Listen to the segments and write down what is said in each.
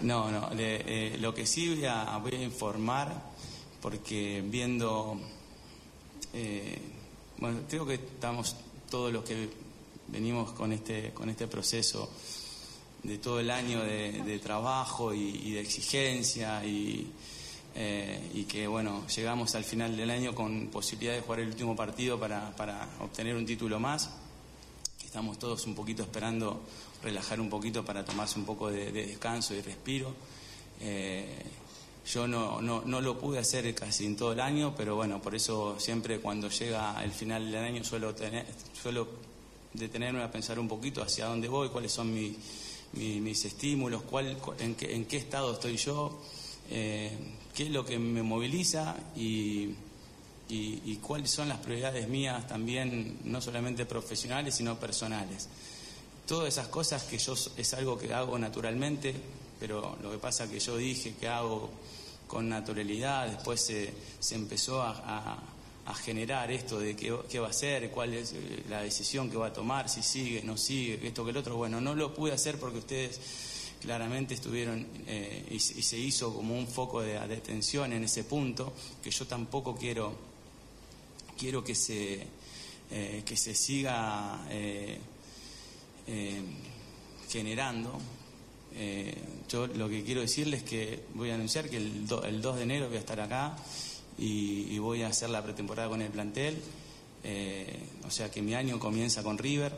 No, no, eh, lo que sí voy a, voy a informar, porque viendo, eh, bueno, creo que estamos todos los que venimos con este, con este proceso de todo el año de, trabajo y, de exigencia y, eh, y, que bueno, llegamos al final del año con posibilidad de jugar el último partido para, para obtener un título más. Estamos todos un poquito esperando relajar un poquito para tomarse un poco de, descanso y respiro. Eh, yo no, no, no, lo pude hacer casi en todo el año, pero bueno, por eso siempre cuando llega el final del año suelo, tener, suelo detenerme a pensar un poquito hacia dónde voy, cuáles son mis estímulos, cuál, en, qué, en, qué, estado estoy yo, eh, qué es lo que me moviliza y, y, y cuáles son las prioridades mías también, no solamente profesionales, sino personales. Todas esas cosas que yo es algo que hago naturalmente, pero lo que pasa que yo dije que hago con naturalidad, después se, se empezó a, a, generar esto de qué, va a hacer, cuál es eh, la decisión que va a tomar, si sigue, no sigue, esto que el otro. Bueno, no lo pude hacer porque ustedes claramente estuvieron eh, y, se hizo como un foco de, atención en ese punto, que yo tampoco quiero, quiero que se, eh, que se siga eh, generando. Eh, yo lo que quiero decirles es que voy a anunciar que el, 2 de enero voy a estar acá y, voy a hacer la pretemporada con el plantel. O sea que mi año comienza con River.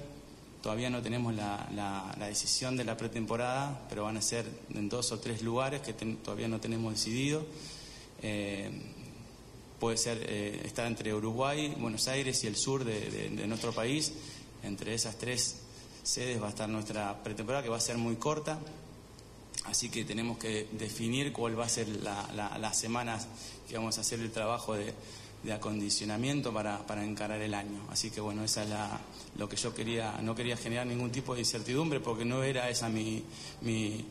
Todavía no tenemos la, decisión de la pretemporada, pero van a ser en dos o tres lugares que todavía no tenemos decidido. Puede ser estar entre Uruguay, Buenos Aires y el sur de nuestro país. Entre esas tres sedes va a estar nuestra pretemporada, que va a ser muy corta. Así que tenemos que definir cuál va a ser la, las semanas que vamos a hacer el trabajo de, acondicionamiento para, encarar el año. Así que bueno, esa es la, lo que yo quería, no quería generar ningún tipo de incertidumbre porque no era esa mi, mi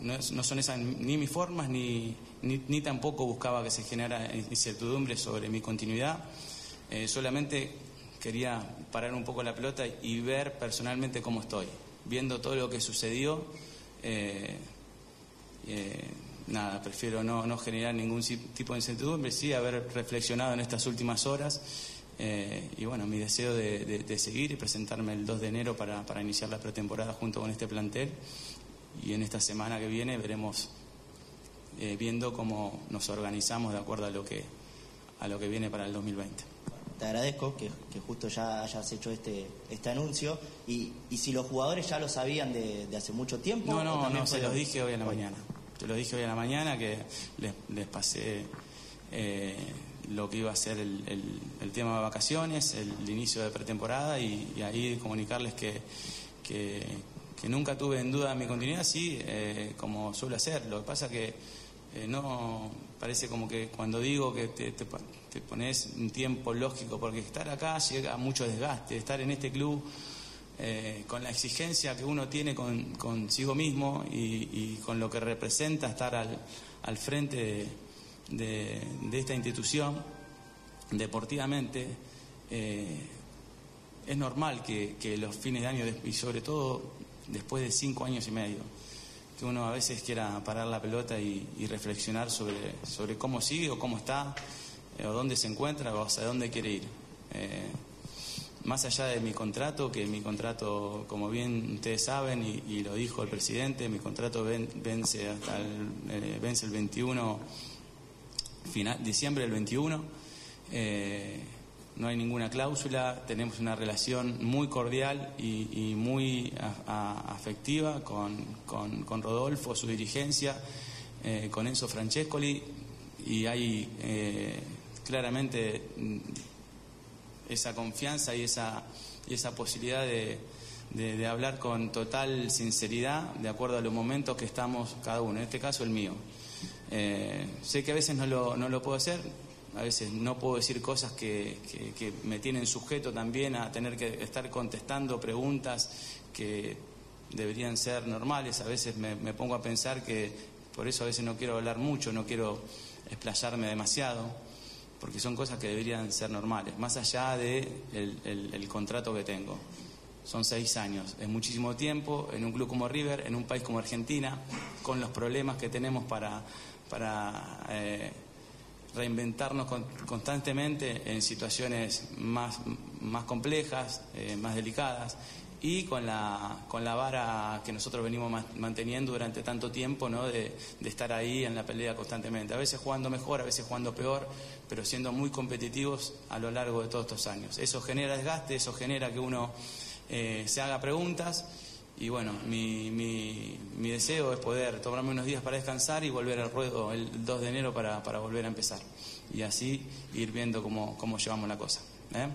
no, son esas ni mis formas ni, ni, tampoco buscaba que se generara incertidumbre sobre mi continuidad. Eh, solamente quería parar un poco la pelota y ver personalmente cómo estoy. Viendo todo lo que sucedió, eh, eh, nada, prefiero no, generar ningún tipo de incertidumbre, sí haber reflexionado en estas últimas horas. Y bueno, mi deseo de, seguir y presentarme el 2 de enero para, para iniciar la pretemporada junto con este plantel. Y en esta semana que viene veremos viendo cómo nos organizamos de acuerdo a lo que, a lo que viene para el 2020 te agradezco que, justo ya hayas hecho este, este anuncio. Y, y si los jugadores ya lo sabían de, hace mucho tiempo. No, no, no, se los dije hoy en la mañana. Te lo dije hoy en la mañana que les, pasé eh, lo que iba a ser el, el, tema de vacaciones, el, inicio de pretemporada y, ahí comunicarles que, que, nunca tuve en duda mi continuidad, sí, eh, como suelo hacer. Lo que pasa que eh, no parece como que cuando digo que te, pones un tiempo lógico, porque estar acá llega a mucho desgaste, estar en este club eh, con la exigencia que uno tiene con, consigo mismo y, con lo que representa estar al, al frente de, esta institución deportivamente, es normal que los fines de año y sobre todo después de cinco años y medio, que uno a veces quiera parar la pelota y, reflexionar sobre, sobre cómo sigue o cómo está, eh, o dónde se encuentra o hacia dónde quiere ir. Eh, más allá de mi contrato, que mi contrato, como bien ustedes saben, y, lo dijo el presidente, mi contrato vence hasta el, eh, vence el 21, final, diciembre del 21 no hay ninguna cláusula, tenemos una relación muy cordial y, muy afectiva con, con, Rodolfo, su dirigencia, eh, con Enzo Francescoli y hay eh, claramente mm, esa confianza y esa, esa posibilidad de, de, hablar con total sinceridad de acuerdo a los momentos que estamos cada uno, en este caso el mío. Eh, sé que a veces no lo, no lo puedo hacer, a veces no puedo decir cosas que, me tienen sujeto también a tener que estar contestando preguntas que deberían ser normales. A veces me, pongo a pensar que por eso a veces no quiero hablar mucho, no quiero explayarme demasiado, porque son cosas que deberían ser normales, más allá de el, contrato que tengo. son seis años. Es muchísimo tiempo en un club como River, en un país como Argentina, con los problemas que tenemos para, para eh, reinventarnos constantemente en situaciones más, más complejas, eh, más delicadas y con la, con la vara que nosotros venimos manteniendo durante tanto tiempo, ¿no? De, estar ahí en la pelea constantemente. A veces jugando mejor, a veces jugando peor, pero siendo muy competitivos a lo largo de todos estos años. Eso genera desgaste, eso genera que uno eh, se haga preguntas y bueno, mi, mi, mi, deseo es poder tomarme unos días para descansar y volver al ruedo el 2 de enero para, para volver a empezar. Y así ir viendo cómo, cómo llevamos la cosa. ¿eh?